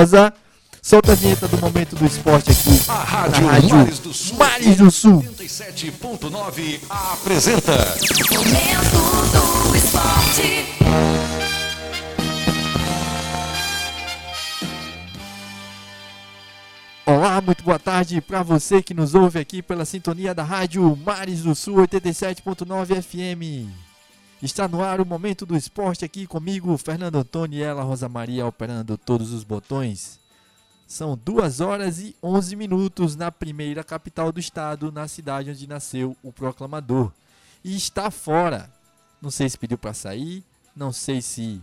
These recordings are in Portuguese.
Rosa. Solta a vinheta do momento do esporte aqui. A Rádio, na Rádio Mares do Sul. Mares do Sul. 87.9 apresenta. Momento do esporte. Olá, muito boa tarde para você que nos ouve aqui pela sintonia da Rádio Mares do Sul 87.9 FM. Está no ar o momento do esporte aqui comigo, Fernando Antônio e ela, Rosa Maria, operando todos os botões. São 2 horas e 11 minutos na primeira capital do estado, na cidade onde nasceu o proclamador. E está fora. Não sei se pediu para sair, não sei se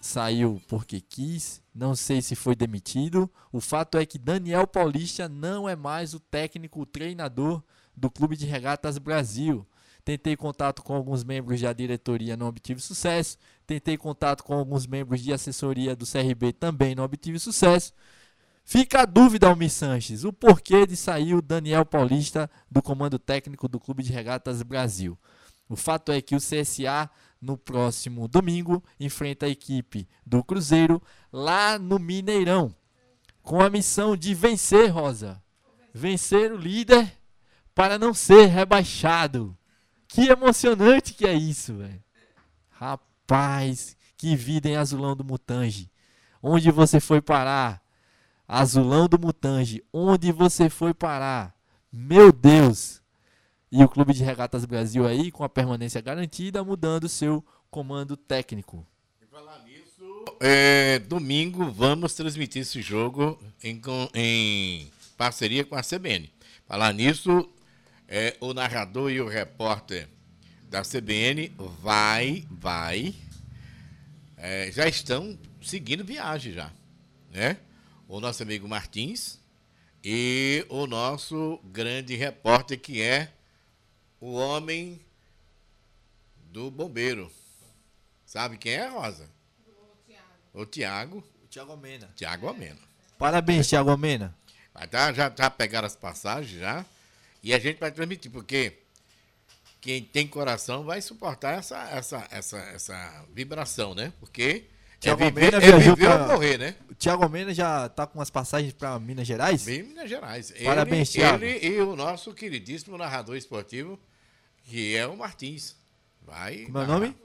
saiu porque quis, não sei se foi demitido. O fato é que Daniel Paulista não é mais o técnico, o treinador do Clube de Regatas Brasil. Tentei contato com alguns membros da diretoria, não obtive sucesso. Tentei contato com alguns membros de assessoria do CRB, também não obtive sucesso. Fica a dúvida, Almir Sanches, o porquê de sair o Daniel Paulista do comando técnico do Clube de Regatas Brasil. O fato é que o CSA, no próximo domingo, enfrenta a equipe do Cruzeiro lá no Mineirão, com a missão de vencer, Rosa. Vencer o líder para não ser rebaixado. Que emocionante que é isso, velho. Rapaz, que vida em Azulão do Mutange. Onde você foi parar? Azulão do Mutange, onde você foi parar? Meu Deus! E o Clube de Regatas Brasil aí, com a permanência garantida, mudando seu comando técnico. Falar nisso, é, domingo vamos transmitir esse jogo em, em parceria com a CBN. Falar nisso, é, o narrador e o repórter da CBN vai, vai, é, já estão seguindo viagem já, né? O nosso amigo Martins e o nosso grande repórter que é o homem do bombeiro. Sabe quem é, Rosa? O Tiago. Tiago Almena. Tiago Ameno. Parabéns, Tiago Almena. Vai tá, já, já pegaram as passagens já. E a gente vai transmitir, porque quem tem coração vai suportar essa, essa, essa, essa vibração, né? Porque é Tiago viver, Almeida é viver pra- morrer, né? O Tiago Almena já tá com as passagens para Minas Gerais? Bem em Minas Gerais. Ele- Parabéns, Thiago. Ele e o nosso queridíssimo narrador esportivo, que é o Martins. Vai. Como é o nome?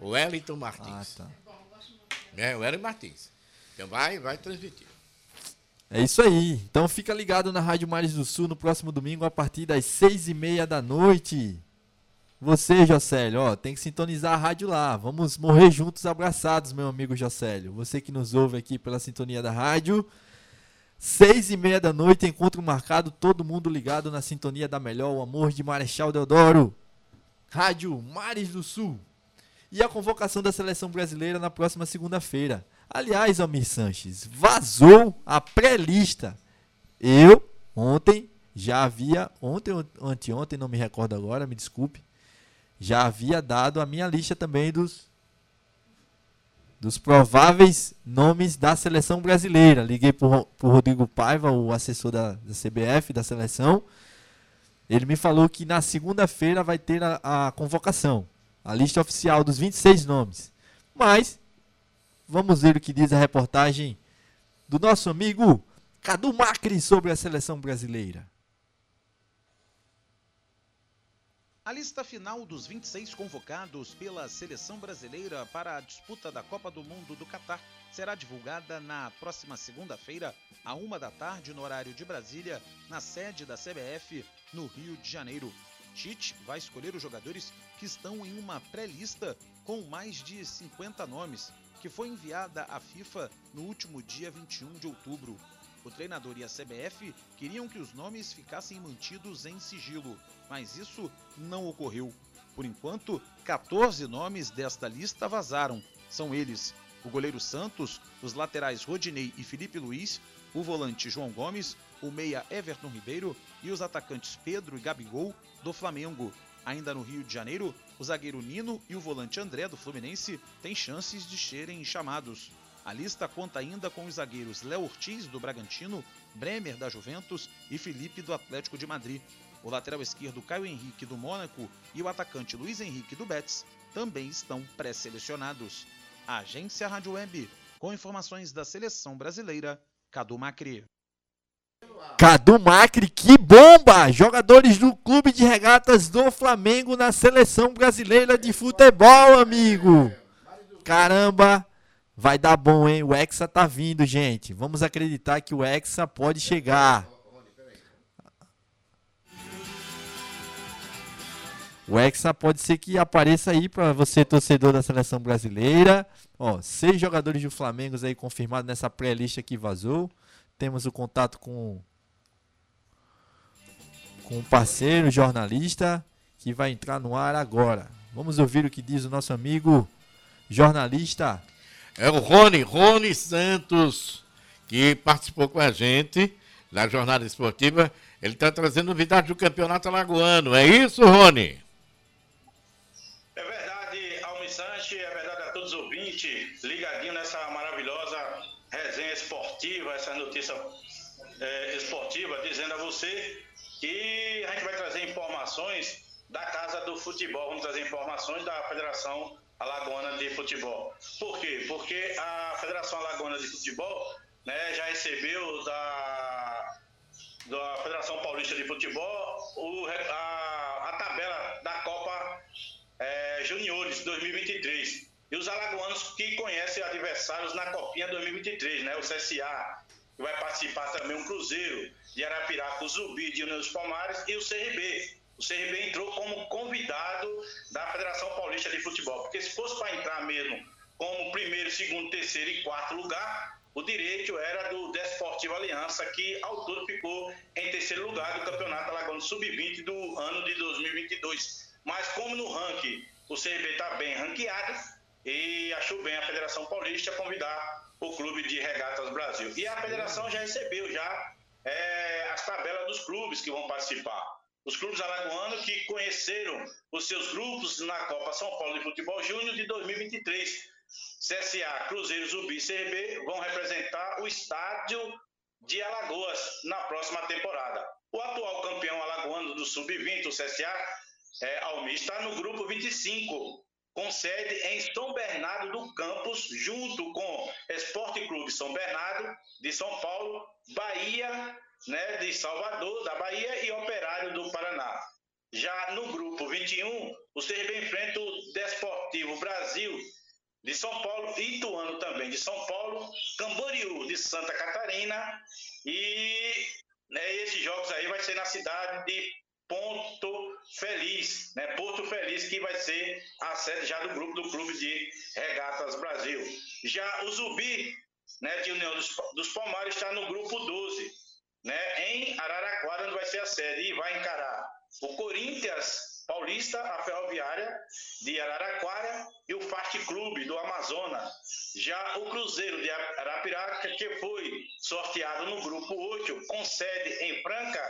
O Wellington Ah, Martins. tá. É, o Wellington Martins. Então vai, vai transmitir. É isso aí. Então fica ligado na Rádio Mares do Sul no próximo domingo a partir das seis e meia da noite. Você, Jocélio, ó, tem que sintonizar a rádio lá. Vamos morrer juntos abraçados, meu amigo Jocélio. Você que nos ouve aqui pela sintonia da rádio. Seis e meia da noite, encontro marcado, todo mundo ligado na sintonia da melhor, o amor de Marechal Deodoro. Rádio Mares do Sul. E a convocação da seleção brasileira na próxima segunda-feira. Aliás, Almir Sanches, vazou a pré-lista. Eu, ontem, já havia, ontem ou anteontem, não me recordo agora, me desculpe, já havia dado a minha lista também dos dos prováveis nomes da seleção brasileira. Liguei para o Rodrigo Paiva, o assessor da, da CBF, da seleção. Ele me falou que na segunda-feira vai ter a, a convocação, a lista oficial dos 26 nomes. Mas, vamos ver o que diz a reportagem do nosso amigo Cadu Macri sobre a seleção brasileira. A lista final dos 26 convocados pela seleção brasileira para a disputa da Copa do Mundo do Catar será divulgada na próxima segunda-feira, à uma da tarde, no horário de Brasília, na sede da CBF, no Rio de Janeiro. Tite vai escolher os jogadores que estão em uma pré-lista com mais de 50 nomes, que foi enviada à FIFA no último dia 21 de outubro. O treinador e a CBF queriam que os nomes ficassem mantidos em sigilo, mas isso não ocorreu. Por enquanto, 14 nomes desta lista vazaram. São eles: o goleiro Santos, os laterais Rodinei e Felipe Luiz, o volante João Gomes, o meia Everton Ribeiro e os atacantes Pedro e Gabigol do Flamengo. Ainda no Rio de Janeiro, o zagueiro Nino e o volante André do Fluminense têm chances de serem chamados. A lista conta ainda com os zagueiros Léo Ortiz do Bragantino, Bremer da Juventus e Felipe do Atlético de Madrid. O lateral esquerdo Caio Henrique do Mônaco e o atacante Luiz Henrique do Betis também estão pré-selecionados. Agência Rádio Web, Com informações da seleção brasileira, Cadu Macri. Cadu Macri, que bomba! Jogadores do Clube de Regatas do Flamengo na seleção brasileira de futebol, amigo. Caramba, vai dar bom, hein? O Hexa tá vindo, gente. Vamos acreditar que o Hexa pode chegar. O Hexa pode ser que apareça aí para você, torcedor da seleção brasileira. Ó, seis jogadores do Flamengo aí confirmados nessa pré-lista que vazou. Temos o contato com com um parceiro jornalista que vai entrar no ar agora. Vamos ouvir o que diz o nosso amigo jornalista. É o Rony, Rony Santos, que participou com a gente na jornada esportiva. Ele está trazendo novidade do campeonato alagoano. É isso, Rony? É verdade, Almissante, é verdade a todos os ouvintes, ligadinho nessa maravilhosa resenha esportiva, essa notícia é, esportiva, dizendo a você que a gente vai trazer informações da Casa do Futebol, vamos trazer informações da Federação Alagoana de Futebol. Por quê? Porque a Federação Alagoana de Futebol né, já recebeu da, da Federação Paulista de Futebol o, a, a tabela da Copa é, Juniores 2023. E os alagoanos que conhecem adversários na Copinha 2023, né? O CSA, vai participar também um Cruzeiro de Arapiraca, o Zumbi de União dos Palmares e o CRB. O CRB entrou como convidado da Federação Paulista de Futebol, porque se fosse para entrar mesmo como primeiro, segundo, terceiro e quarto lugar, o direito era do Desportivo Aliança, que ao todo ficou em terceiro lugar do Campeonato Alagoano Sub-20 do ano de 2022. Mas como no ranking o CRB está bem ranqueado, e achou bem a Federação Paulista convidar o Clube de Regatas Brasil. E a federação já recebeu já é, as tabelas dos clubes que vão participar. Os clubes alagoanos que conheceram os seus grupos na Copa São Paulo de Futebol Júnior de 2023. CSA, Cruzeiro, Zubi e CRB vão representar o estádio de Alagoas na próxima temporada. O atual campeão alagoano do Sub-20, o CSA, é, Almi, está no grupo 25, com sede em São Bernardo do Campos, junto com Esporte Clube São Bernardo de São Paulo, Bahia, né, de Salvador, da Bahia e Operário do Paraná. Já no grupo 21, o CRB enfrenta o Desportivo Brasil de São Paulo, Ituano também de São Paulo, Camboriú de Santa Catarina e né, esses jogos aí vai ser na cidade de Ponto Feliz, né? Porto Feliz, que vai ser a sede já do grupo do Clube de Regatas Brasil. Já o Zubi, né, de União dos, dos Palmares, está no grupo 12, né, em Araraquara, onde vai ser a sede, e vai encarar o Corinthians Paulista, a Ferroviária de Araraquara e o Fast Clube do Amazonas. Já o Cruzeiro de Arapiraca, que foi sorteado no grupo 8, com sede em Franca,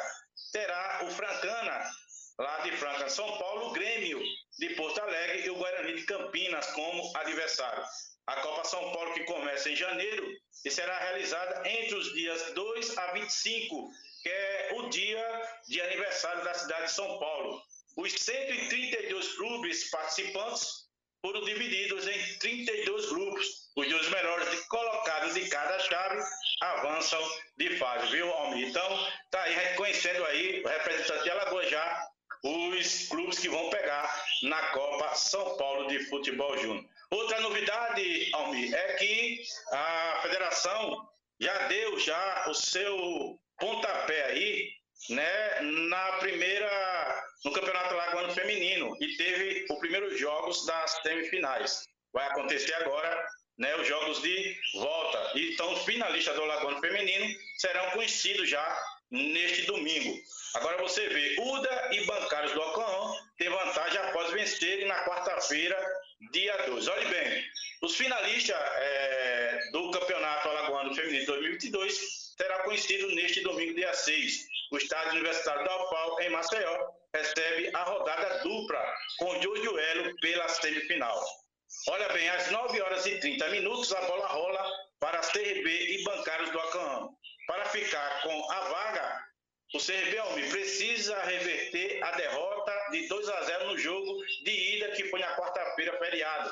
terá o Francana, lá de Franca, São Paulo, Grêmio de Porto Alegre e o Guarani de Campinas como adversário. A Copa São Paulo que começa em janeiro e será realizada entre os dias 2 a 25, que é o dia de aniversário da cidade de São Paulo. Os 132 clubes participantes foram divididos em 32 grupos. Os dois melhores colocados de cada chave avançam de fase, viu, Almir? Então, tá aí reconhecendo aí o representante de Alagoas já os clubes que vão pegar na Copa São Paulo de Futebol Júnior. Outra novidade, Almir, é que a federação já deu já o seu pontapé aí, né, na primeira no Campeonato Alagoano Feminino e teve os primeiros jogos das semifinais. Vai acontecer agora né, os jogos de volta. Então, os finalistas do Alagoano Feminino serão conhecidos já neste domingo. Agora você vê, Uda e Bancários do Alcaão têm vantagem após vencerem na quarta-feira, dia 2. Olhe bem, os finalistas é, do Campeonato Alagoano Feminino 2022 será conhecido neste domingo, dia 6. O Estádio Universitário da UFAL, em Maceió, recebe a rodada dupla com o Duelo pela semifinal. Olha bem, às 9 horas e 30 minutos, a bola rola para CRB e Bancários do Acaã. Para ficar com a vaga O CRB precisa reverter a derrota de 2 a 0 no jogo de ida que foi na quarta-feira feriado.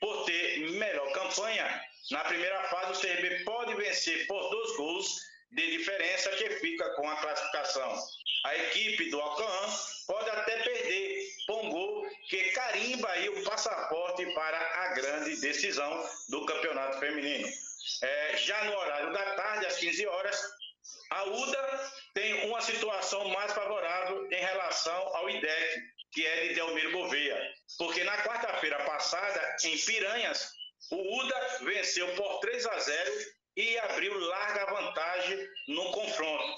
Por ter melhor campanha, na primeira fase o CRB pode vencer por dois gols de diferença que fica com a classificação. A equipe do Alcan pode até perder por um gol que carimba aí o passaporte para a grande decisão do campeonato feminino. É, já no horário da tarde, às 15 horas, a UDA tem uma situação mais favorável em relação ao IDEC, que é de Delmiro Gouveia. Porque na quarta-feira passada, em Piranhas, o UDA venceu por 3 a 0 e abriu larga vantagem no confronto.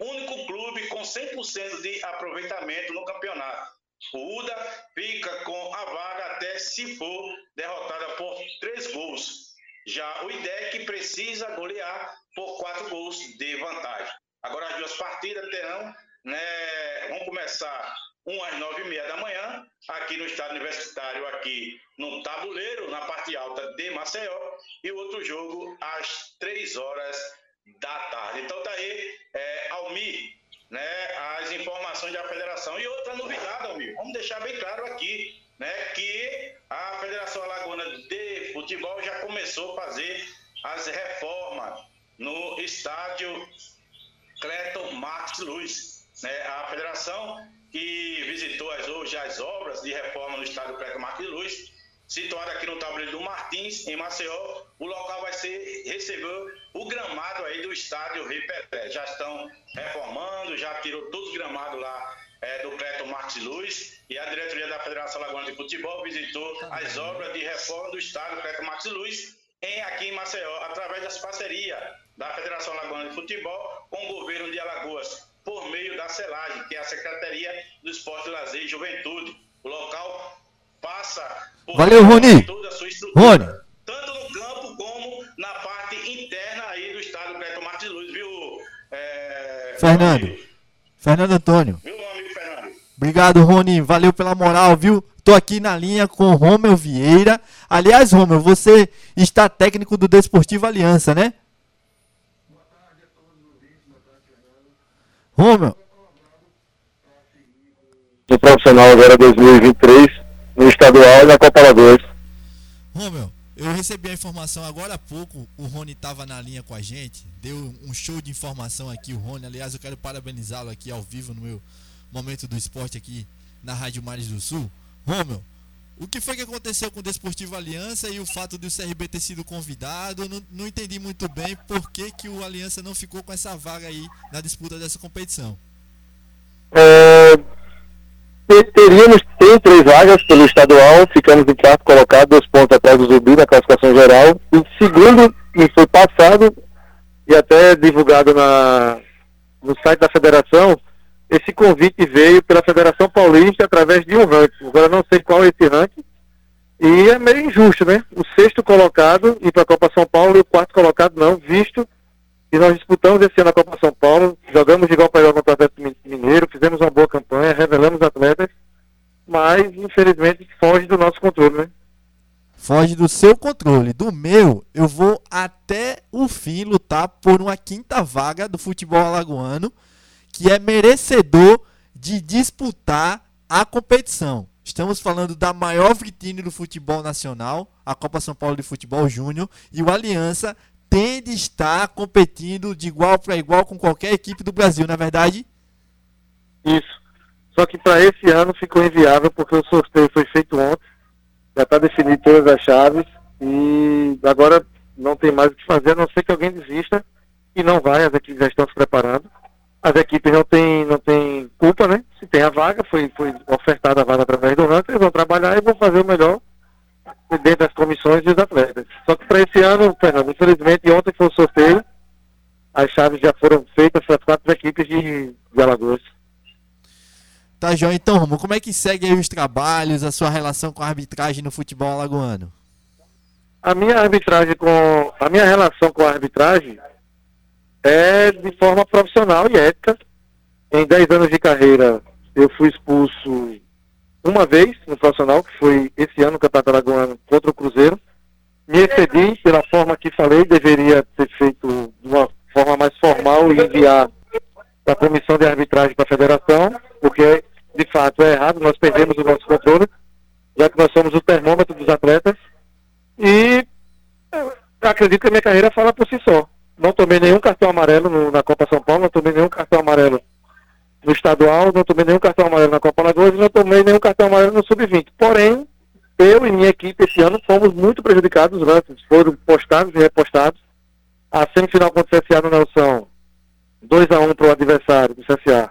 Único clube com 100% de aproveitamento no campeonato. O UDA fica com a vaga até se for derrotada por três gols. Já o IDEC precisa golear por quatro gols de vantagem. Agora as duas partidas terão, né, vão começar um às nove e meia da manhã, aqui no estádio universitário, aqui no tabuleiro, na parte alta de Maceió, e o outro jogo às três horas da tarde. Então tá aí, é, Almi, né, as informações da federação. E outra novidade, Almi, vamos deixar bem claro aqui, né, que a Federação Alagoana de Futebol já começou a fazer as reformas no estádio Cleton Marques Luz. Né, a federação que visitou as, hoje as obras de reforma no estádio Cleton Marques Luz situado aqui no tabuleiro do Martins, em Maceió. O local vai ser receber o gramado aí do estádio Rei Pelé. Já estão reformando, já tirou todos os gramados lá é, do Cleto Martins Luz e a diretoria da Federação Lagoana de Futebol visitou as obras de reforma do estádio Cleto Martins Luz em, aqui em Maceió, através das parcerias da Federação Lagoana de Futebol com o governo de Alagoas, por meio da CELAGE, que é a Secretaria do Esporte, Lazer e Juventude. O local passa por Valeu, Rony. toda a sua estrutura, Rony. tanto no campo como na parte interna aí do estádio Cleto Martins Luz, viu? é, Fernando. Fernando Antônio. Viu, meu amigo Fernando? Obrigado, Rony. Valeu pela moral, viu? Tô aqui na linha com o Romeu Vieira. Aliás, Romeu, você está técnico do Desportivo Aliança, né? Romeu, do profissional agora 2023 no estadual e na Copa Alagoas. Romeu, eu recebi a informação agora há pouco. O Rony estava na linha com a gente. Deu um show de informação aqui, o Rony. Aliás, eu quero parabenizá-lo aqui ao vivo no meu momento do esporte aqui na Rádio Mares do Sul. Romeu, o que foi que aconteceu com o Desportivo Aliança e o fato de o CRB ter sido convidado? Não, não entendi muito bem por que, que o Aliança não ficou com essa vaga aí na disputa dessa competição. É, teríamos tem três vagas pelo estadual, ficamos em quarto colocado, dois pontos atrás do Zumbi na classificação geral. E segundo foi passado e até divulgado na, no site da federação, esse convite veio pela Federação Paulista através de um ranking. Agora não sei qual é esse ranking. E é meio injusto, né? O sexto colocado ir para a Copa São Paulo e o quarto colocado não, visto e nós disputamos esse ano a Copa São Paulo, jogamos de igual para igual contra o Atlético Mineiro, fizemos uma boa campanha, revelamos atletas, mas infelizmente foge do nosso controle, né? Foge do seu controle. Do meu, eu vou até o fim lutar por uma quinta vaga do futebol alagoano, que é merecedor de disputar a competição. Estamos falando da maior vitrine do futebol nacional, a Copa São Paulo de Futebol Júnior, e o Aliança tem de estar competindo de igual para igual com qualquer equipe do Brasil, na é verdade? Isso. Só que para esse ano ficou inviável porque o sorteio foi feito ontem, já está definido todas as chaves e agora não tem mais o que fazer, a não ser que alguém desista e não vai, as equipes já estão se preparando. As equipes não têm não tem culpa, né? Se tem a vaga, foi, foi ofertada a vaga através do ranking, eles vão trabalhar e vão fazer o melhor dentro das comissões e dos atletas. Só que para esse ano, Fernando, infelizmente ontem foi o sorteio, as chaves já foram feitas para as quatro equipes de, de Alagoas. Tá, João. Então, como é que segue os trabalhos, a sua relação com a arbitragem no futebol alagoano? A minha arbitragem com. A minha relação com a arbitragem é de forma profissional e ética. Em 10 anos de carreira, eu fui expulso uma vez no profissional, que foi esse ano no Campeonato Alagoano contra o Cruzeiro. Me excedi pela forma que falei, deveria ter feito de uma forma mais formal e enviar da comissão de arbitragem da federação, porque de fato é errado, nós perdemos o nosso controle, já que nós somos o termômetro dos atletas. E acredito que a minha carreira fala por si só. Não tomei nenhum cartão amarelo no- na Copa São Paulo, não tomei nenhum cartão amarelo no estadual, não tomei nenhum cartão amarelo na Copa Lagoas e não tomei nenhum cartão amarelo no Sub-20. Porém, eu e minha equipe esse ano fomos muito prejudicados, foram postados e repostados. A semifinal contra o CSA no Nelson, 2x1 para o adversário do CSA.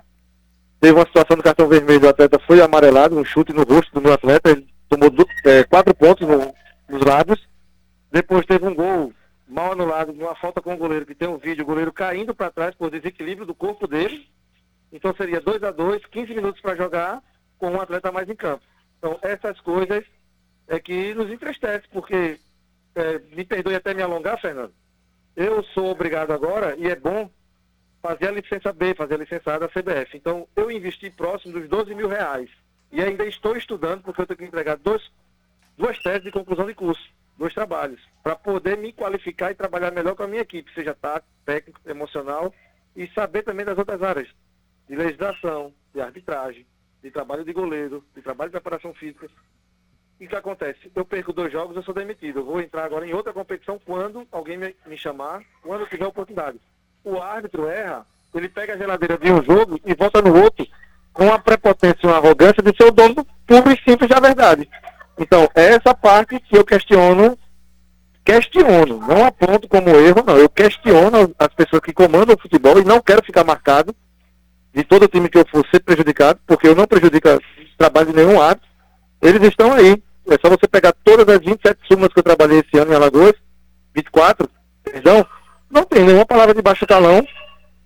Teve uma situação do cartão vermelho, o atleta foi amarelado, um chute no rosto do meu atleta, ele tomou eh, quatro pontos no- nos lábios. Depois teve um gol mal anulado, numa falta com o goleiro, que tem um vídeo, o goleiro caindo para trás por desequilíbrio do corpo dele. Então seria 2 a 2 15 minutos para jogar, com um atleta mais em campo. Então essas coisas é que nos entristece, porque, eh, me perdoe até me alongar, Fernando, eu sou obrigado agora, e é bom, fazer a licença B, fazer a licença A da CBF. Então eu investi próximo dos 12 mil reais. E ainda estou estudando, porque eu tenho que entregar dois, duas teses de conclusão de curso, dois trabalhos, para poder me qualificar e trabalhar melhor com a minha equipe, seja tático, técnico, emocional, e saber também das outras áreas, de legislação, de arbitragem, de trabalho de goleiro, de trabalho de preparação física. E o que acontece? Eu perco dois jogos, eu sou demitido. Eu vou entrar agora em outra competição quando alguém me, chamar, quando eu tiver oportunidade. O árbitro erra, ele pega a geladeira de um jogo e volta no outro com a prepotência e uma arrogância de ser o dono puro e simples da verdade. Então, é essa parte que eu questiono, questiono, não aponto como erro, não. Eu questiono as pessoas que comandam o futebol e não quero ficar marcado de todo time que eu for ser prejudicado, porque eu não prejudico o trabalho de nenhum árbitro. Eles estão aí. É só você pegar todas as 27 súmulas que eu trabalhei esse ano em Alagoas, 24, perdão, não tem nenhuma palavra de baixo calão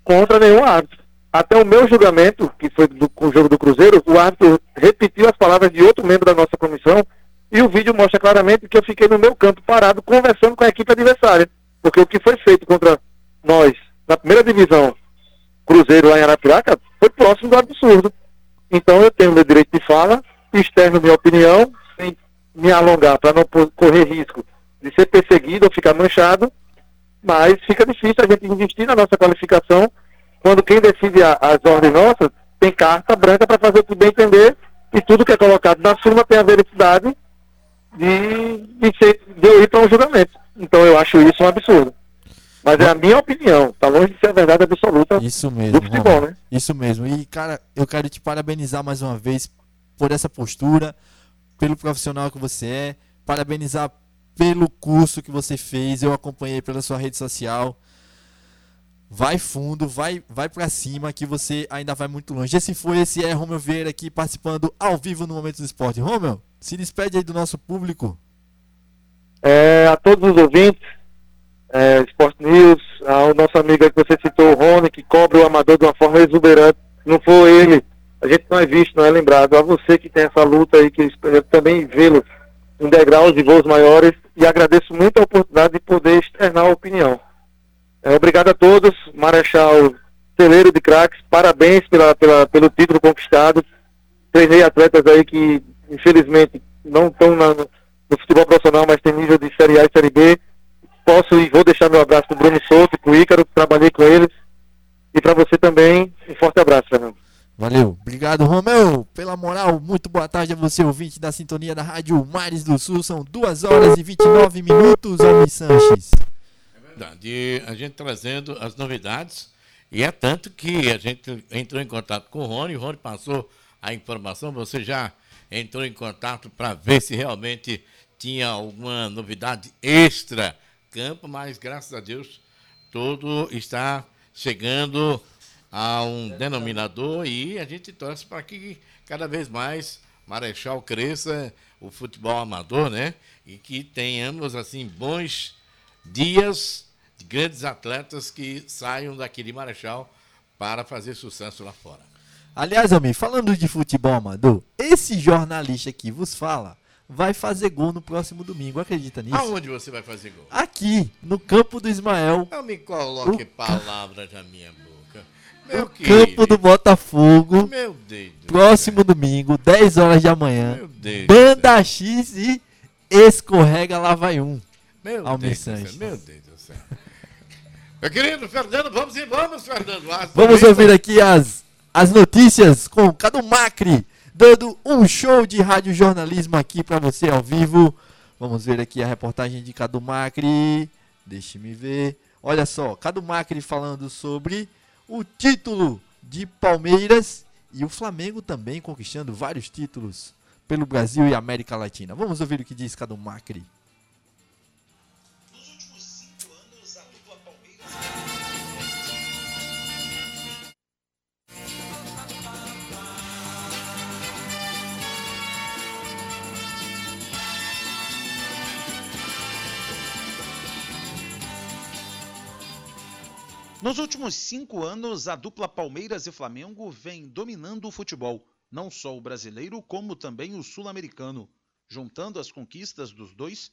contra nenhum árbitro. Até o meu julgamento, que foi do, com o jogo do Cruzeiro, o árbitro repetiu as palavras de outro membro da nossa comissão e o vídeo mostra claramente que eu fiquei no meu campo parado conversando com a equipe adversária. Porque o que foi feito contra nós na primeira divisão Cruzeiro lá em Arapiraca foi próximo do absurdo. Então eu tenho meu direito de fala, externo minha opinião, sem me alongar para não correr risco de ser perseguido ou ficar manchado, mas fica difícil a gente investir na nossa qualificação quando quem decide a- as ordens nossas tem carta branca para fazer o que bem entender e tudo que é colocado na súmula tem a vericidade de, de, ser, de eu ir para um julgamento. Então eu acho isso um absurdo. Mas é a minha opinião, tá longe de ser a verdade absoluta Isso mesmo, do futebol, né? Isso mesmo. E, cara, eu quero te parabenizar mais uma vez por essa postura, pelo profissional que você é, parabenizar pelo curso que você fez. Eu acompanhei pela sua rede social. Vai fundo, vai, vai para cima que você ainda vai muito longe. Esse foi, esse é Romeu Vieira aqui participando ao vivo no Momento do Esporte. Romeu, se despede aí do nosso público. É, a todos os ouvintes, é, Sport News, ao nosso amigo que você citou, o Rony, que cobre o amador de uma forma exuberante. Não foi ele, a gente não é visto, não é lembrado. A você que tem essa luta aí, que eu também vê-lo em degraus e voos maiores, e agradeço muito a oportunidade de poder externar a opinião. É, obrigado a todos, Marechal Celeiro de Craques, parabéns pela, pela, pelo título conquistado. Treinei atletas aí que, infelizmente, não estão no futebol profissional, mas tem nível de Série A e Série B. Posso e vou deixar meu abraço pro Bruno Souto e pro Ícaro, que trabalhei com eles. E para você também, um forte abraço, Fernando. Valeu. Obrigado, Romeu, pela moral. Muito boa tarde a você, ouvinte da sintonia da Rádio Mares do Sul. São 2 horas e 29 minutos, Almi Sanches. verdade. A gente trazendo as novidades. E é tanto que a gente entrou em contato com o Rony, o Rony passou a informação, você já entrou em contato para ver se realmente tinha alguma novidade extra campo, mas graças a Deus tudo está chegando a um denominador e a gente torce para que cada vez mais Marechal cresça o futebol amador, né? E que tenhamos assim bons dias de grandes atletas que saiam daqui de Marechal para fazer sucesso lá fora. Aliás, Almi, falando de futebol amador, esse jornalista que vos fala vai fazer gol no próximo domingo. Acredita nisso? Aonde você vai fazer gol? Aqui, no campo do Ismael, Não me coloque O- palavras na minha boca. Meu campo do Botafogo. Meu Deus. Próximo domingo, 10 horas da manhã. Meu Deus. Banda X e escorrega lá vai um. Meu Almir Deus Sanches. meu Deus do céu. Meu querido Fernando, vamos e vamos, Fernando. As Vamos notícias- ouvir aqui as, as notícias com Cadu Macri, dando um show de rádio jornalismo aqui para você ao vivo. Vamos ver aqui a reportagem de Cadu Macri. Deixe-me ver. Olha só, Cadu Macri falando sobre o título de Palmeiras e o Flamengo também conquistando vários títulos pelo Brasil e América Latina. Vamos ouvir o que diz Cadu Macri. Nos últimos cinco anos, a dupla Palmeiras e Flamengo vem dominando o futebol, não só o brasileiro, como também o sul-americano. Juntando as conquistas dos dois,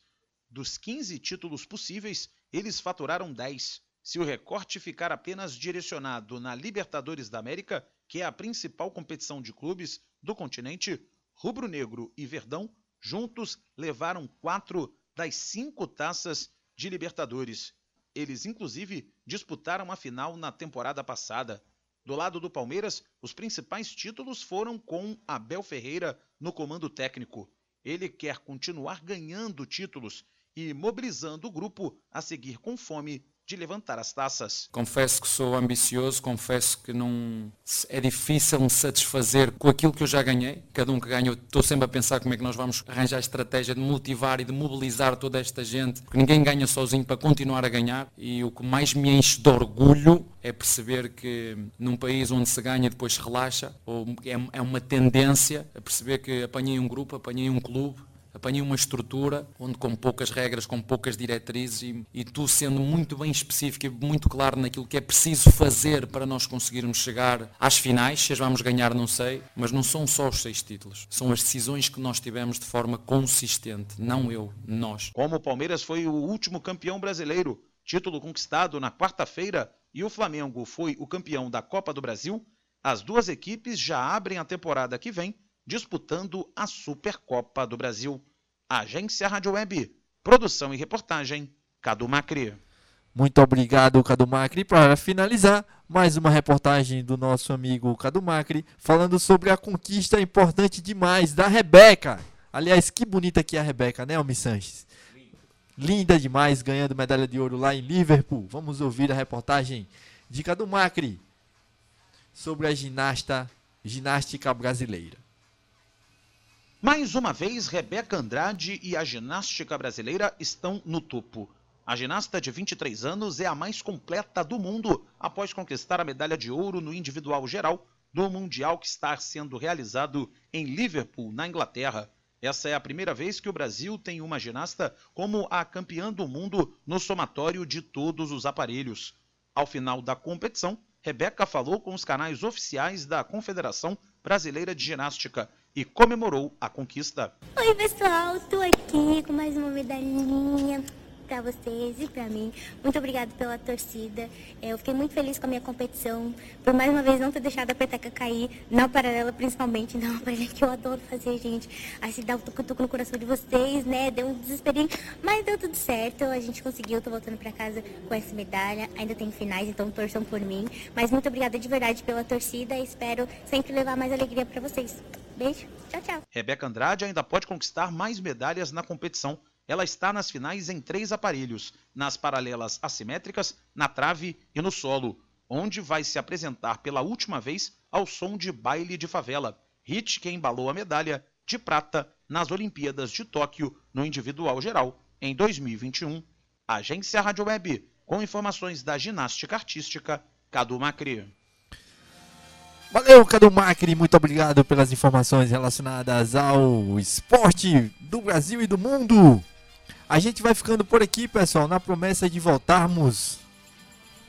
dos 15 títulos possíveis, eles faturaram 10. Se o recorte ficar apenas direcionado na Libertadores da América, que é a principal competição de clubes do continente, Rubro-Negro e Verdão juntos levaram quatro das cinco taças de Libertadores. Eles, inclusive, disputaram a final na temporada passada. Do lado do Palmeiras, os principais títulos foram com Abel Ferreira no comando técnico. Ele quer continuar ganhando títulos e mobilizando o grupo a seguir com fome de levantar as taças. Confesso que sou ambicioso, confesso que não é difícil me satisfazer com aquilo que eu já ganhei. Cada um que ganha, eu estou sempre a pensar como é que nós vamos arranjar a estratégia de motivar e de mobilizar toda esta gente, porque ninguém ganha sozinho para continuar a ganhar. E o que mais me enche de orgulho é perceber que num país onde se ganha e depois se relaxa, ou é, é uma tendência a perceber que apanhei um grupo, apanhei um clube, apanhei uma estrutura onde com poucas regras, com poucas diretrizes e, e tu sendo muito bem específico e muito claro naquilo que é preciso fazer para nós conseguirmos chegar às finais, se as vamos ganhar não sei, mas não são só os seis títulos, são as decisões que nós tivemos de forma consistente, não eu, nós. Como o Palmeiras foi o último campeão brasileiro, título conquistado na quarta-feira, e o Flamengo foi o campeão da Copa do Brasil, as duas equipes já abrem a temporada que vem disputando a Supercopa do Brasil. Agência Rádio Web, produção e reportagem, Cadu Macri. Muito obrigado, Cadu Macri. Para finalizar, mais uma reportagem do nosso amigo Cadu Macri, falando sobre a conquista importante demais da Rebeca. Aliás, que bonita que é a Rebeca, né, Almi Sanches? Linda demais, ganhando medalha de ouro lá em Liverpool. Vamos ouvir a reportagem de Cadu Macri sobre a ginasta, ginástica brasileira. Mais uma vez, Rebeca Andrade e a ginástica brasileira estão no topo. A ginasta de 23 anos é a mais completa do mundo após conquistar a medalha de ouro no individual geral do Mundial que está sendo realizado em Liverpool, na Inglaterra. Essa é a primeira vez que o Brasil tem uma ginasta como a campeã do mundo no somatório de todos os aparelhos. Ao final da competição, Rebeca falou com os canais oficiais da Confederação Brasileira de Ginástica e comemorou a conquista. Oi, pessoal, tô aqui com mais uma medalhinha pra vocês e pra mim. Muito obrigada pela torcida. É, Eu fiquei muito feliz com a minha competição, por mais uma vez não ter deixado a peteca cair, na paralela principalmente, não, para que eu adoro fazer, gente. Assim, dar um tucutuco no coração de vocês, né? Deu um desesperinho, mas deu tudo certo. A gente conseguiu, tô voltando pra casa com essa medalha. Ainda tem finais, então torçam por mim. Mas muito obrigada de verdade pela torcida espero sempre levar mais alegria pra vocês. Beijo, tchau, tchau. Rebeca Andrade ainda pode conquistar mais medalhas na competição. Ela está nas finais em três aparelhos: nas paralelas assimétricas, na trave e no solo, onde vai se apresentar pela última vez ao som de baile de favela, hit que embalou a medalha de prata nas Olimpíadas de Tóquio no individual geral em 2021. Agência Rádio Web, com informações da ginástica artística, Cadu Macri. Valeu, Cadu Macri, muito obrigado pelas informações relacionadas ao esporte do Brasil e do mundo. A gente vai ficando por aqui, pessoal, na promessa de voltarmos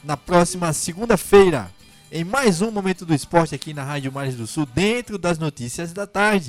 na próxima segunda-feira em mais um Momento do Esporte aqui na Rádio Mares do Sul, dentro das notícias da tarde.